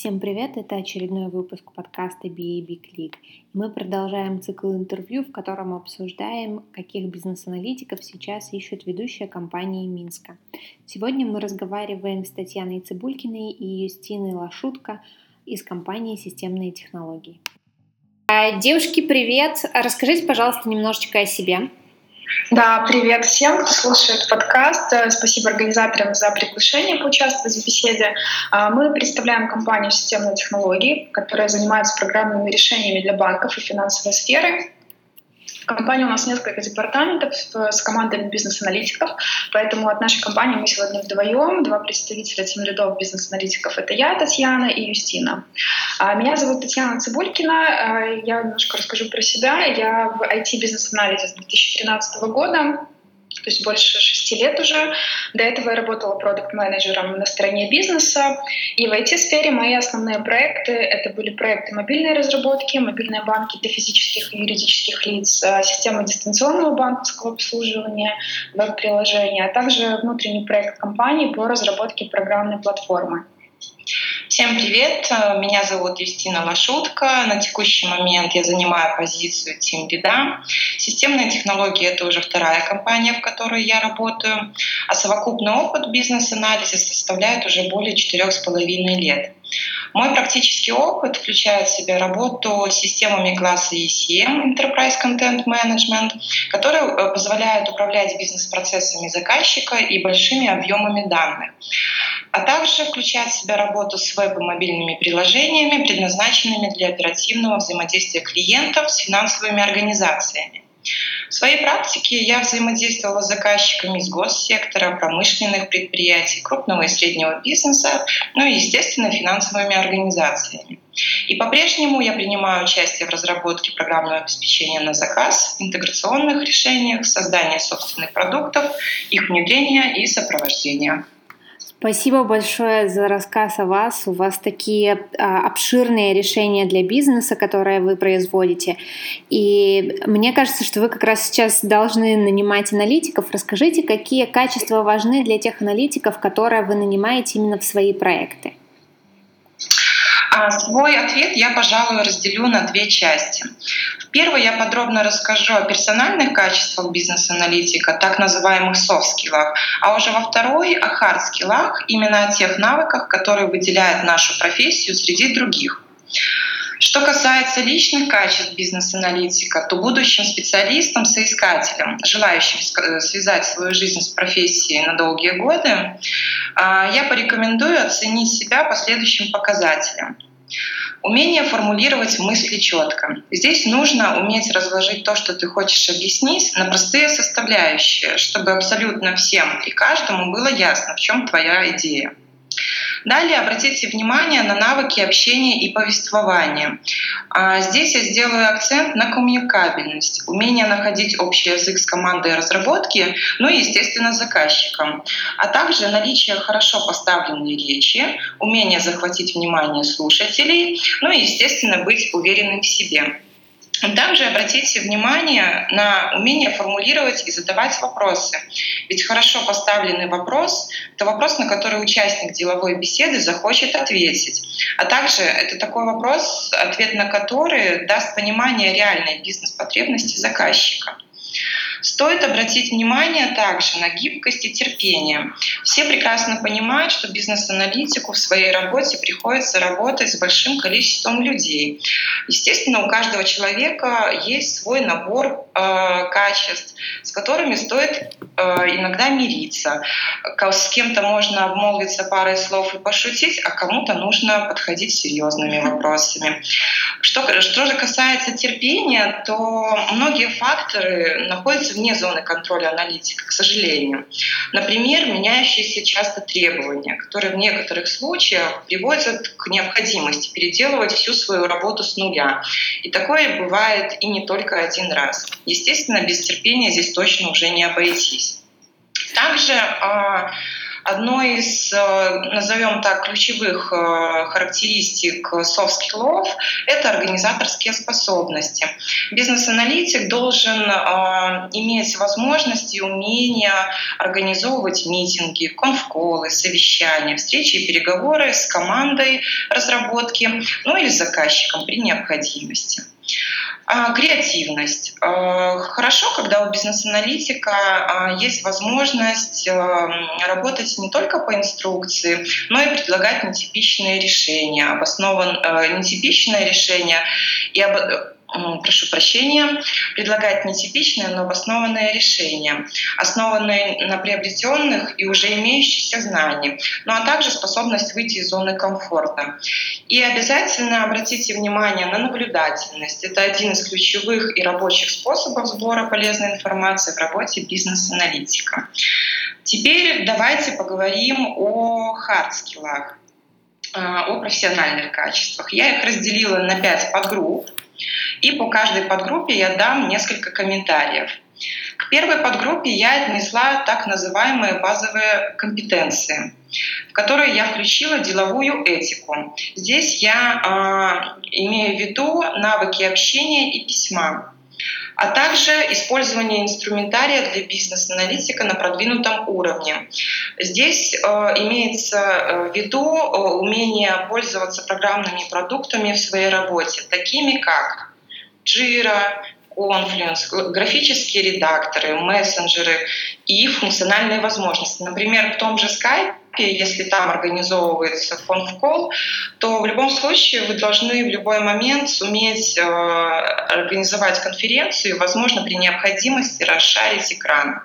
Всем привет! Это очередной выпуск подкаста BAB Click. Мы продолжаем цикл интервью, в котором обсуждаем, каких бизнес-аналитиков сейчас ищут ведущие компании Минска. Сегодня мы разговариваем с Татьяной Цибулькиной и Юстиной Лашутко из компании «Системные технологии». А, девушки, привет! Расскажите, пожалуйста, немножечко о себе. Да, привет всем, кто слушает подкаст. Э, спасибо организаторам за приглашение поучаствовать в беседе. А, мы представляем компанию «Системные технологии», которая занимается программными решениями для банков и финансовой сферы. Компания у нас несколько департаментов с командами бизнес-аналитиков, поэтому от нашей компании мы сегодня вдвоем, два представителя тем лидов бизнес-аналитиков. Это я, Татьяна и Юстина. А, меня зовут Татьяна Цибулькина. А, я немножко расскажу про себя. Я в IT-бизнес-анализе с 2013 года то есть больше шести лет уже. До этого я работала продукт-менеджером на стороне бизнеса. И в IT-сфере мои основные проекты — это были проекты мобильной разработки, мобильные банки для физических и юридических лиц, э, системы дистанционного банковского обслуживания, веб-приложения, а также внутренний проект компании по разработке программной платформы. Всем привет, меня зовут Юстина Лашутка. На текущий момент я занимаю позицию Team Lead. Системные технологии — это уже вторая компания, в которой я работаю, а совокупный опыт бизнес-анализа составляет уже более четырех с половиной лет. Мой практический опыт включает в себя работу с системами класса ECM, Enterprise Content Management, которые э, позволяют управлять бизнес-процессами заказчика и большими объемами данных а также включает в себя работу с веб и мобильными приложениями, предназначенными для оперативного взаимодействия клиентов с финансовыми организациями. В своей практике я взаимодействовала с заказчиками из госсектора, промышленных предприятий, крупного и среднего бизнеса, ну и, естественно, финансовыми организациями. И по-прежнему я принимаю участие в разработке программного обеспечения на заказ, интеграционных решениях, создании собственных продуктов, их внедрения и сопровождения. Спасибо большое за рассказ о вас. У вас такие а, обширные решения для бизнеса, которые вы производите. И мне кажется, что вы как раз сейчас должны нанимать аналитиков. Расскажите, какие качества важны для тех аналитиков, которые вы нанимаете именно в свои проекты. А свой ответ я, пожалуй, разделю на две части. В первой я подробно расскажу о персональных качествах бизнес-аналитика, так называемых софт-скиллах, а уже во второй — о хард-скиллах, именно о тех навыках, которые выделяют нашу профессию среди других. Что касается личных качеств бизнес-аналитика, то будущим специалистам, соискателям, желающим э, связать свою жизнь с профессией на долгие годы, а, я порекомендую оценить себя по следующим показателям. Умение формулировать мысли четко. Здесь нужно уметь разложить то, что ты хочешь объяснить, на простые составляющие, чтобы абсолютно всем и каждому было ясно, в чем твоя идея. Далее обратите внимание на навыки общения и повествования. А, здесь я сделаю акцент на коммуникабельность, умение находить общий язык с командой разработки, ну и, естественно, заказчиком, а также наличие хорошо поставленной речи, умение захватить внимание слушателей, ну и, естественно, быть уверенным в себе. Также обратите внимание на умение формулировать и задавать вопросы. Ведь хорошо поставленный вопрос — это вопрос, на который участник деловой беседы захочет ответить. А также это такой вопрос, ответ на который даст понимание реальной бизнес-потребности заказчика. Стоит обратить внимание также на гибкость и терпение. Все прекрасно понимают, что бизнес-аналитику в своей работе приходится работать с большим количеством людей. Естественно, у каждого человека есть свой набор э, качеств, с которыми стоит э, иногда мириться. С кем-то можно обмолвиться парой слов и пошутить, а кому-то нужно подходить серьезными вопросами. Что, что же касается терпения, то многие факторы находятся вне зоны контроля аналитика, к сожалению. Например, меняющиеся часто требования, которые в некоторых случаях приводят к необходимости переделывать всю свою работу с нуля. И такое бывает и не только один раз. Естественно, без терпения здесь точно уже не обойтись. Также а, Одной из, э, назовем так, ключевых э, характеристик skills – это организаторские способности. Бизнес-аналитик должен иметь возможность и умение организовывать митинги, конфколы, совещания, встречи и переговоры с командой разработки, ну или заказчиком при необходимости. А, креативность. А, хорошо, когда у бизнес-аналитика а, есть возможность работать не только по инструкции, но и предлагать нетипичные решения, обоснован нетипичное решение и об, прошу прощения, предлагать нетипичные, но обоснованные решения, основанные на приобретенных и уже имеющихся знаниях, ну а также способность выйти из зоны комфорта. И обязательно обратите внимание на наблюдательность. Это один из ключевых и рабочих способов сбора полезной информации в работе бизнес-аналитика. Теперь давайте поговорим о хардскиллах о профессиональных качествах. Я их разделила на пять подгрупп. И по каждой подгруппе я дам несколько комментариев. К первой подгруппе я отнесла так называемые базовые компетенции, в которые я включила деловую этику. Здесь я э, имею в виду навыки общения и письма, а также использование инструментария для бизнес-аналитика на продвинутом уровне. Здесь э, имеется э, в виду э, умение пользоваться программными продуктами в своей работе, такими как Jira, Confluence, графические редакторы, мессенджеры и функциональные возможности. Например, в том же Skype если там организовывается конф-колл, то в любом случае вы должны в любой момент суметь э, организовать конференцию, возможно, при необходимости расшарить экран,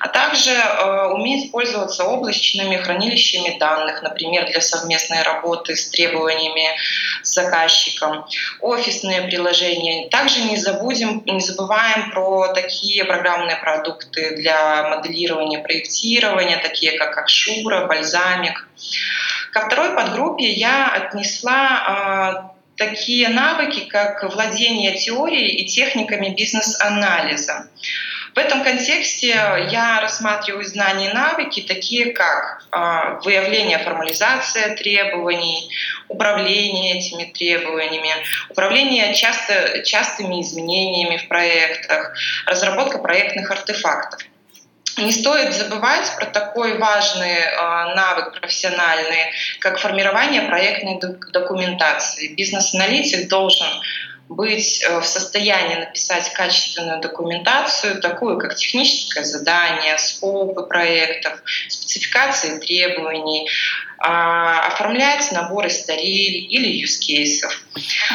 а также э, уметь пользоваться облачными хранилищами данных, например, для совместной работы с требованиями с заказчиком, офисные приложения. Также не забудем, не забываем про такие программные продукты для моделирования, проектирования, такие как Акшура, Бальзам, бальзамик. Ко второй подгруппе я отнесла э, такие навыки, как владение теорией и техниками бизнес-анализа. В этом контексте я рассматриваю знания и навыки, такие как э, выявление, формализация требований, управление этими требованиями, управление часто, частыми изменениями в проектах, разработка проектных артефактов. Не стоит забывать про такой важный э, навык профессиональный, как формирование проектной документации. Бизнес-аналитик должен быть э, в состоянии написать качественную документацию, такую как техническое задание, скопы проектов, спецификации требований, а, оформлять наборы старей или use кейсов.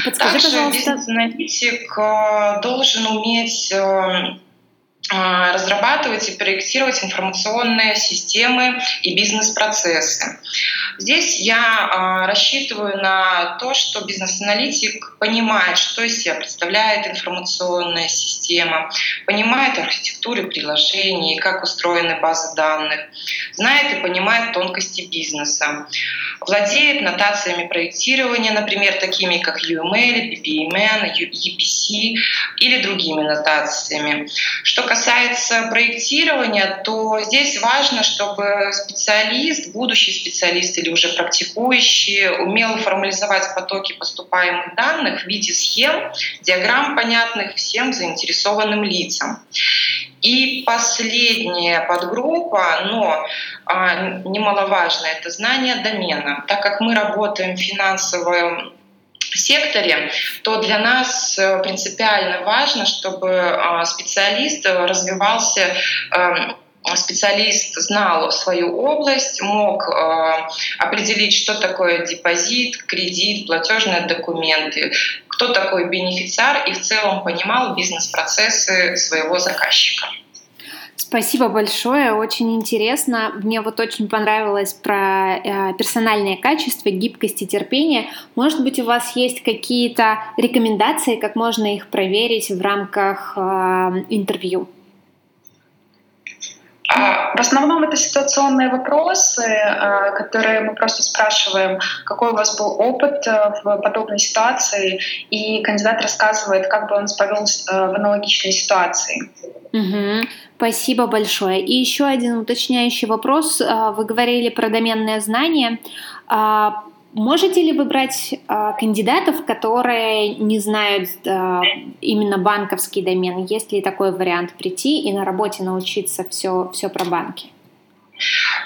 А Также бизнес-аналитик э, должен уметь а, разрабатывать и проектировать информационные системы и бизнес-процессы. Здесь я а, рассчитываю на то, что бизнес-аналитик понимает, что из себя представляет информационная система, понимает архитектуру приложений, как устроены базы данных, знает и понимает тонкости бизнеса, владеет нотациями проектирования, например, такими как UML, BPMN, EPC или другими нотациями. Что касается проектирования, то здесь важно, чтобы специалист, будущий специалист или уже практикующий умел формализовать потоки поступаемых данных в виде схем, диаграмм, понятных всем заинтересованным лицам. И последняя подгруппа, но а, немаловажная, это знание домена. Так как мы работаем в финансовом секторе, то для нас э, принципиально важно, чтобы а, специалист развивался эм, специалист знал свою область, мог э, определить, что такое депозит, кредит, платежные документы, кто такой бенефициар и в целом понимал бизнес-процессы своего заказчика. Спасибо большое, очень интересно. Мне вот очень понравилось про э, персональные качества, гибкость и терпение. Может быть, у вас есть какие-то рекомендации, как можно их проверить в рамках э, интервью? А, В основном это ситуационные вопросы, которые мы просто спрашиваем, какой у вас был опыт в подобной ситуации, и кандидат рассказывает, как бы он повел в аналогичной ситуации. Угу. Спасибо большое. И еще один уточняющий вопрос. Вы говорили про доменное знание. Можете ли вы брать э, кандидатов, которые не знают э, именно банковский домен? Есть ли такой вариант прийти и на работе научиться все, все про банки?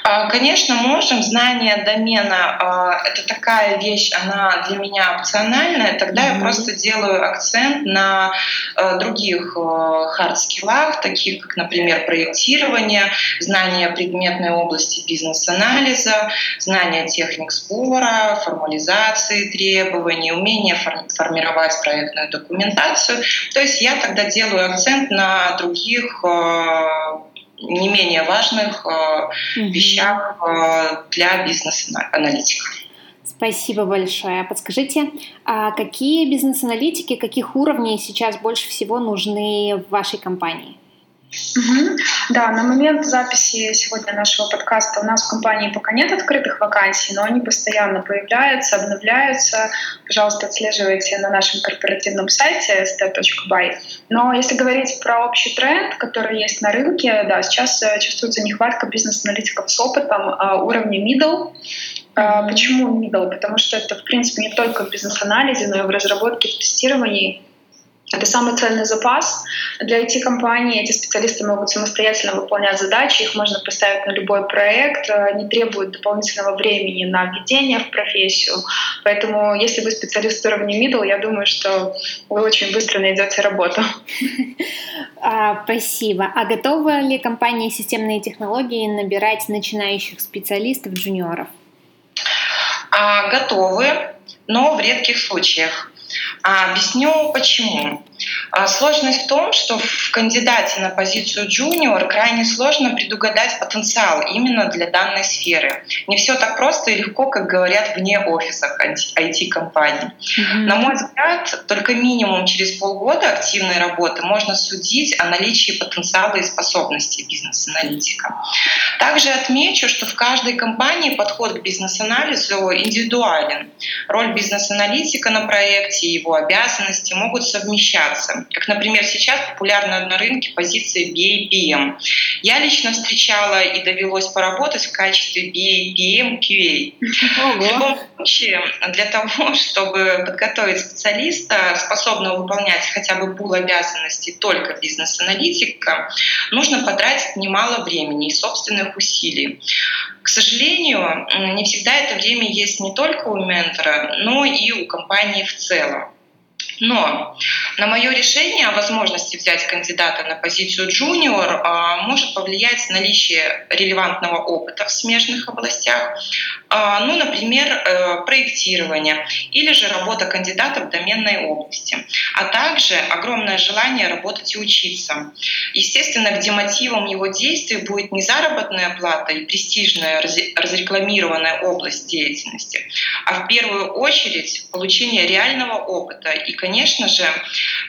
А, конечно, можем. Знание домена а, — это такая вещь, она для меня опциональная. Тогда mm-hmm. я просто делаю акцент на а, других хард-скиллах, таких как, например, проектирование, знание предметной области бизнес-анализа, знание техник сбора, формализации требований, умение формировать проектную документацию. То есть я тогда делаю акцент на других не менее важных mm-hmm. вещах э, для бизнес-аналитиков. Спасибо большое. Подскажите, а какие бизнес-аналитики, каких уровней сейчас больше всего нужны в вашей компании? Угу. Да, на момент записи сегодня нашего подкаста у нас в компании пока нет открытых вакансий, но они постоянно появляются, обновляются. Пожалуйста, отслеживайте на нашем корпоративном сайте step.by. Но если говорить про общий тренд, который есть на рынке, да, сейчас э, чувствуется нехватка бизнес-аналитиков с опытом а, уровня middle. Mm-hmm. Почему middle? Потому что это, в принципе, не только в бизнес-анализе, но и в разработке, в тестировании это самый ценный запас для IT-компании. Эти специалисты могут самостоятельно выполнять задачи, их можно поставить на любой проект, э, не требуют дополнительного времени на введение в профессию. Поэтому, если вы специалист уровня middle, я думаю, что вы очень быстро найдете работу. А, спасибо. А готова ли компания системные технологии набирать начинающих специалистов, джуниоров? А, готовы, но в редких случаях. А объясню почему. А сложность в том, что в кандидате на позицию джуниор крайне сложно предугадать потенциал именно для данной сферы. Не все так просто и легко, как говорят вне офисах IT-компаний. Mm-hmm. На мой взгляд, только минимум через полгода активной работы можно судить о наличии потенциала и способностей бизнес-аналитика. Также отмечу, что в каждой компании подход к бизнес-анализу индивидуален. Роль бизнес-аналитика на проекте и его обязанности могут совмещаться. Как, например, сейчас популярна на рынке позиция BAPM. Я лично встречала и довелось поработать в качестве BAPM QA. Ого. В любом случае, для того, чтобы подготовить специалиста, способного выполнять хотя бы пул обязанностей только бизнес-аналитика, нужно потратить немало времени и собственных усилий. К сожалению, не всегда это время есть не только у ментора, но и у компании в целом. Но на мое решение о возможности взять кандидата на позицию джуниор а, может повлиять наличие релевантного опыта в смежных областях, а, ну, например, э, проектирование или же работа кандидата в доменной области, а также огромное желание работать и учиться. Естественно, где мотивом его действий будет не заработная плата и престижная разрекламированная область деятельности, а в первую очередь получение реального опыта и конечно же,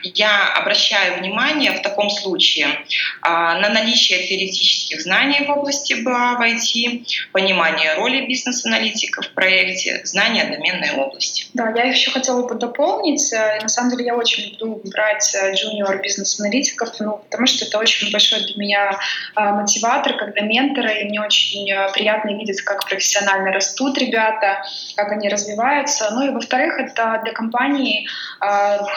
я обращаю внимание в таком случае а, на наличие теоретических знаний в области БА понимание роли бизнес-аналитика в проекте, знания доменной области. Да, я еще хотела бы дополнить. Э, на самом деле я очень люблю брать junior бизнес-аналитиков, ну, потому что это очень большой для меня а, мотиватор, когда менторы, и мне очень э, приятно видеть, как профессионально растут ребята, как они развиваются. Ну и во-вторых, это для компании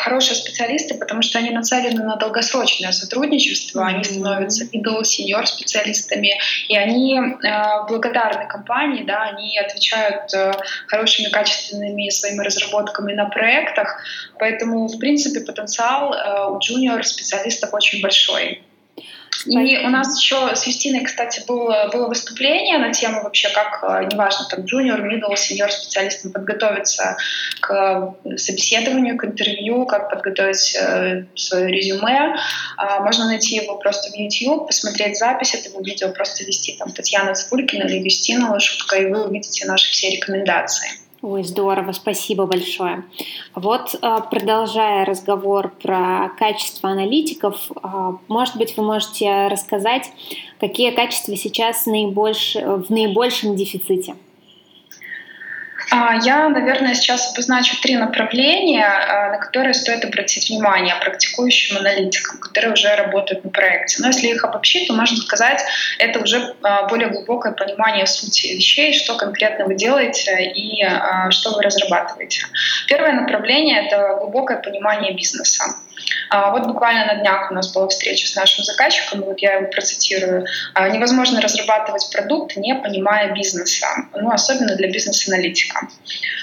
хорошие специалисты, потому что они нацелены на долгосрочное сотрудничество, они становятся middle senior специалистами, и они э, благодарны компании, да, они отвечают э, хорошими, качественными своими разработками на проектах, поэтому, в принципе, потенциал э, у junior специалистов очень большой. И у нас еще с Юстиной, кстати, было, было выступление на тему вообще, как, э, неважно, там, junior, middle, senior специалистам подготовиться к собеседованию, к интервью, как подготовить э, свое резюме. Э, можно найти его просто в YouTube, посмотреть запись этого видео, просто вести там Татьяна Цпулькина или Юстина Лошутка, и вы увидите наши все рекомендации. Ой, здорово, спасибо большое. Вот а, продолжая разговор про качество аналитиков, а, может быть, вы можете рассказать, какие качества сейчас наибольш... в наибольшем дефиците? А, я, наверное, сейчас обозначу три направления, а, на которые стоит обратить внимание практикующим аналитикам, которые уже работают на проекте. Но если их обобщить, то можно сказать, это уже а, более глубокое понимание сути вещей, что конкретно вы делаете и что вы разрабатываете. Первое направление — это глубокое понимание бизнеса. Вот буквально на днях у нас была встреча с нашим заказчиком, вот я его процитирую. «А, Невозможно разрабатывать продукт, не понимая бизнеса, ну, особенно для бизнес-аналитика.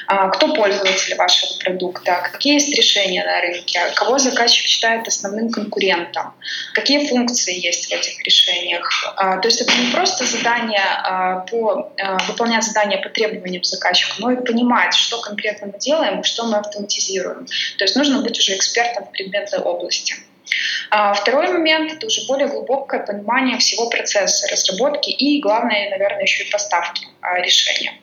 А, кто пользователь вашего продукта? Какие есть решения на рынке? Кого заказчик считает основным конкурентом? Какие функции есть в этих решениях? То есть это не просто задание по, выполнять задание по требованиям заказчика, но и понимать, что конкретно мы делаем, что мы автоматизируем. То есть нужно быть уже экспертом в предметной области. А второй момент — это уже более глубокое понимание всего процесса разработки и, главное, наверное, еще и поставки а, решения.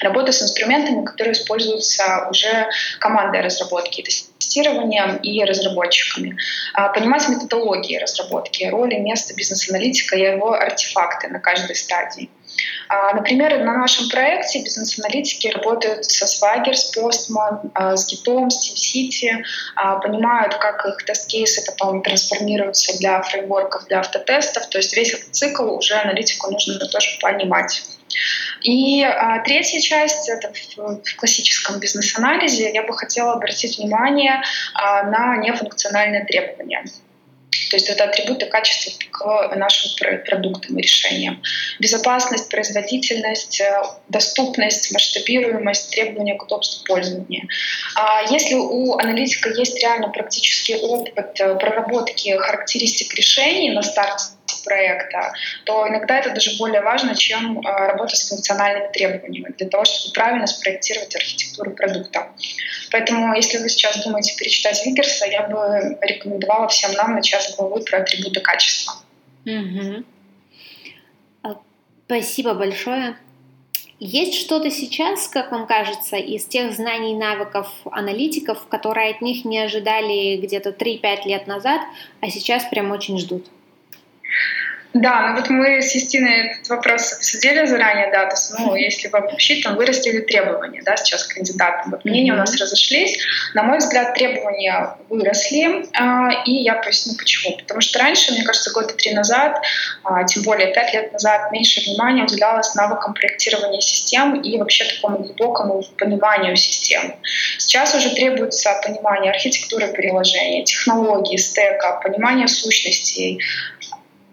Работа с инструментами, которые используются уже командой разработки, тестированием и разработчиками. А, понимать методологии разработки, роли, место бизнес-аналитика и его артефакты на каждой стадии. А, например, на нашем проекте бизнес-аналитики работают со Swagger, с Postman, а, с Git, с SimCity, а, понимают, как их тест-кейсы потом трансформируются для фреймворков, для автотестов. То есть весь этот цикл уже аналитику нужно тоже понимать. И а, третья часть это в, в классическом бизнес-анализе я бы хотела обратить внимание а, на нефункциональные требования. То есть это атрибуты качества к нашим продуктам и решениям. Безопасность, производительность, э, доступность, масштабируемость, требования к удобству пользования. А если у аналитика есть реально практический опыт э, проработки характеристик решений на старте проекта, то иногда это даже более важно, чем э, работа с функциональными требованиями для того, чтобы правильно спроектировать архитектуру продукта. Поэтому, если вы сейчас думаете перечитать Вигерса, я бы рекомендовала всем нам начать с про атрибуты качества. Угу. Спасибо большое. Есть что-то сейчас, как вам кажется, из тех знаний навыков аналитиков, которые от них не ожидали где-то 3-5 лет назад, а сейчас прям очень ждут? Да, ну вот мы с Юстиной этот вопрос обсудили заранее, да, то есть, ну, если обобщить, там выросли ли требования, да, сейчас к кандидатам. Вот мнения mm-hmm. у нас разошлись. На мой взгляд, требования выросли, э, и я поясню почему. Потому что раньше, мне кажется, года три назад, э, тем более пять лет назад, меньше внимания уделялось навыкам проектирования систем и вообще такому глубокому пониманию систем. Сейчас уже требуется понимание архитектуры приложения, технологий, стека, понимание сущностей,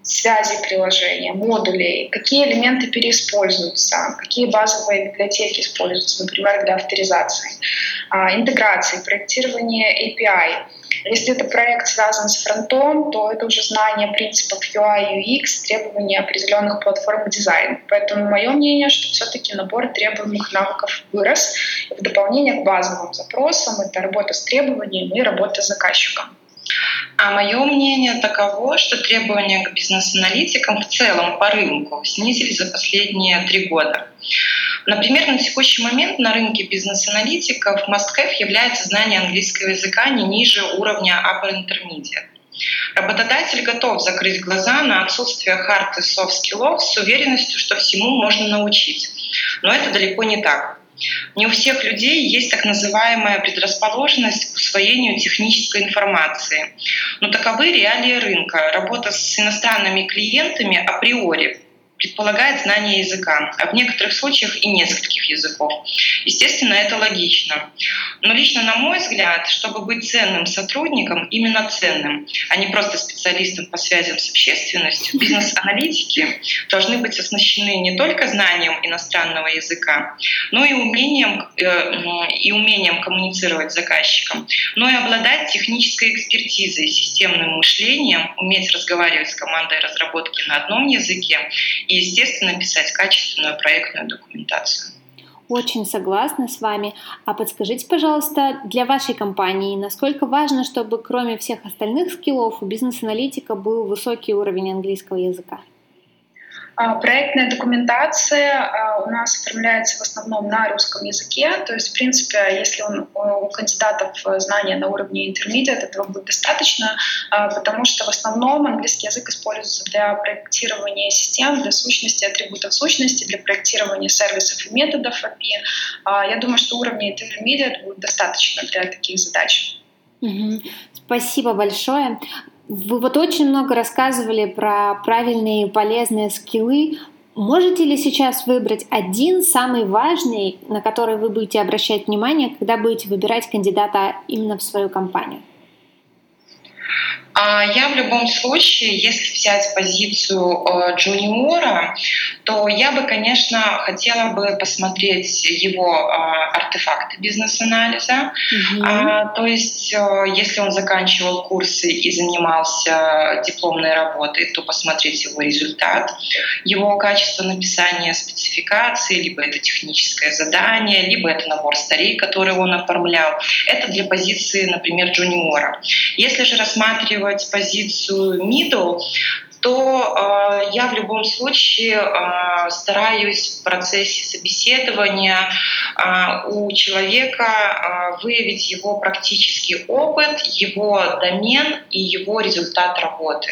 связи приложения, модулей, какие элементы переиспользуются, какие базовые библиотеки используются, например, для авторизации, а, интеграции, проектирования API. Если это проект связан с фронтом, то это уже знание принципов UI, UX, требования определенных платформ дизайна. Поэтому мое мнение, что все-таки набор требуемых навыков вырос. И в дополнение к базовым запросам это работа с требованиями и работа с заказчиком. А мое мнение таково, что требования к бизнес-аналитикам в целом по рынку снизились за последние три года. Например, на текущий момент на рынке бизнес-аналитиков must-have является знание английского языка не ниже уровня upper intermediate. Работодатель готов закрыть глаза на отсутствие hard и skills с уверенностью, что всему можно научить. Но это далеко не так. Не у всех людей есть так называемая предрасположенность к усвоению технической информации. Но таковы реалии рынка. Работа с иностранными клиентами априори предполагает знание языка, а в некоторых случаях и нескольких языков. Естественно, это логично. Но лично на мой взгляд, чтобы быть ценным сотрудником, именно ценным, а не просто специалистом по связям с общественностью, бизнес-аналитики должны быть оснащены не только знанием иностранного языка, но и умением, э, и умением коммуницировать с заказчиком, но и обладать технической экспертизой, системным мышлением, уметь разговаривать с командой разработки на одном языке и, естественно, писать качественную проектную документацию. Очень согласна с вами. А подскажите, пожалуйста, для вашей компании, насколько важно, чтобы кроме всех остальных скиллов у бизнес-аналитика был высокий уровень английского языка? А, проектная документация а, у нас оформляется в основном на русском языке, то есть, в принципе, если он, у кандидатов знания на уровне intermediate, этого будет достаточно, а, потому что в основном английский язык используется для проектирования систем, для сущности, атрибутов сущности, для проектирования сервисов и методов API. Я думаю, что уровня intermediate будет достаточно для таких задач. Спасибо большое. Вы вот очень много рассказывали про правильные и полезные скиллы. Можете ли сейчас выбрать один самый важный, на который вы будете обращать внимание, когда будете выбирать кандидата именно в свою компанию? А я в любом случае, если взять позицию э, джуниора, то я бы, конечно, хотела бы посмотреть его а, артефакты бизнес-анализа. Угу. То есть, э, если он заканчивал курсы и занимался дипломной работой, то посмотреть его результат, его качество написания спецификации, либо это техническое задание, либо это набор старей, который он оформлял. Это для позиции, например, джуниора. Если же рассматривать рассматривать позицию middle, то э, я в любом случае э, стараюсь в процессе собеседования э, у человека э, выявить его практический опыт, его домен и его результат работы.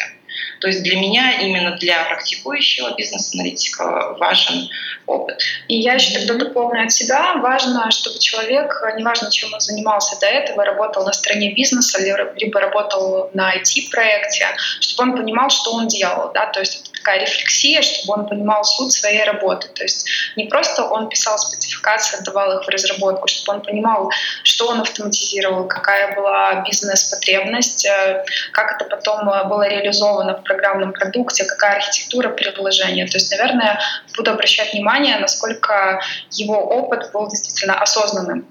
То есть для меня, именно для практикующего бизнес-аналитика важен опыт. И я еще тогда дополню от себя. Важно, чтобы человек, неважно, чем он занимался до этого, работал на стороне бизнеса, либо работал на IT-проекте, чтобы он понимал, что он делал. Да? То есть такая рефлексия, чтобы он понимал суть своей работы. То есть не просто он писал спецификации, отдавал их в разработку, чтобы он понимал, что он автоматизировал, какая была бизнес-потребность, э, как это потом э, было реализовано в программном продукте, какая архитектура предложения. То есть, наверное, буду обращать внимание, насколько его опыт был действительно осознанным.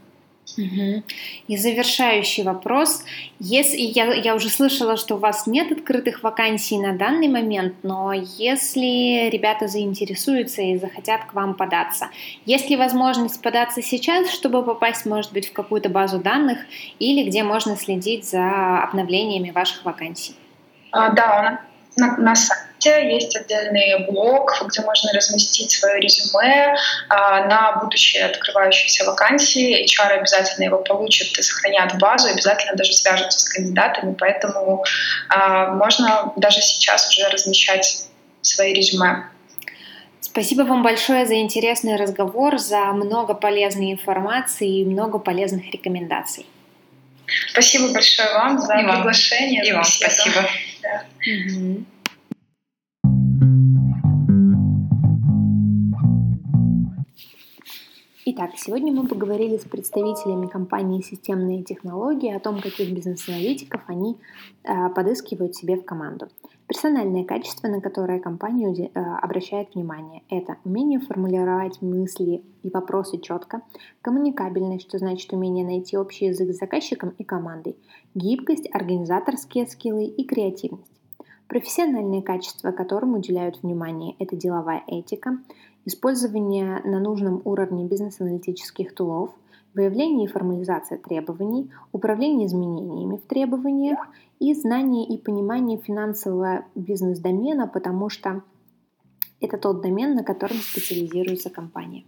И завершающий вопрос. Если я, я уже слышала, что у вас нет открытых вакансий на данный момент, но если ребята заинтересуются и захотят к вам податься, есть ли возможность податься сейчас, чтобы попасть, может быть, в какую-то базу данных или где можно следить за обновлениями ваших вакансий? А, да, на, на сайте есть отдельный блог, где можно разместить свое резюме а, на будущие открывающиеся вакансии. HR обязательно его получит и сохранят в базу, обязательно даже свяжутся с кандидатами, поэтому а, можно даже сейчас уже размещать свои резюме. Спасибо вам большое за интересный разговор, за много полезной информации и много полезных рекомендаций. Спасибо большое вам за и приглашение. И вам спасибо. Итак, сегодня мы поговорили с представителями компании «Системные технологии» о том, каких бизнес-аналитиков они э, подыскивают себе в команду. Персональные качества, на которые компания э, обращает внимание, это умение формулировать мысли и вопросы четко, коммуникабельность, что значит умение найти общий язык с заказчиком и командой, гибкость, организаторские скиллы и креативность. Профессиональные качества, которым уделяют внимание, это деловая этика, использование на нужном уровне бизнес-аналитических тулов, выявление и формализация требований, управление изменениями в требованиях и знание и понимание финансового бизнес-домена, потому что это тот домен, на котором специализируется компания.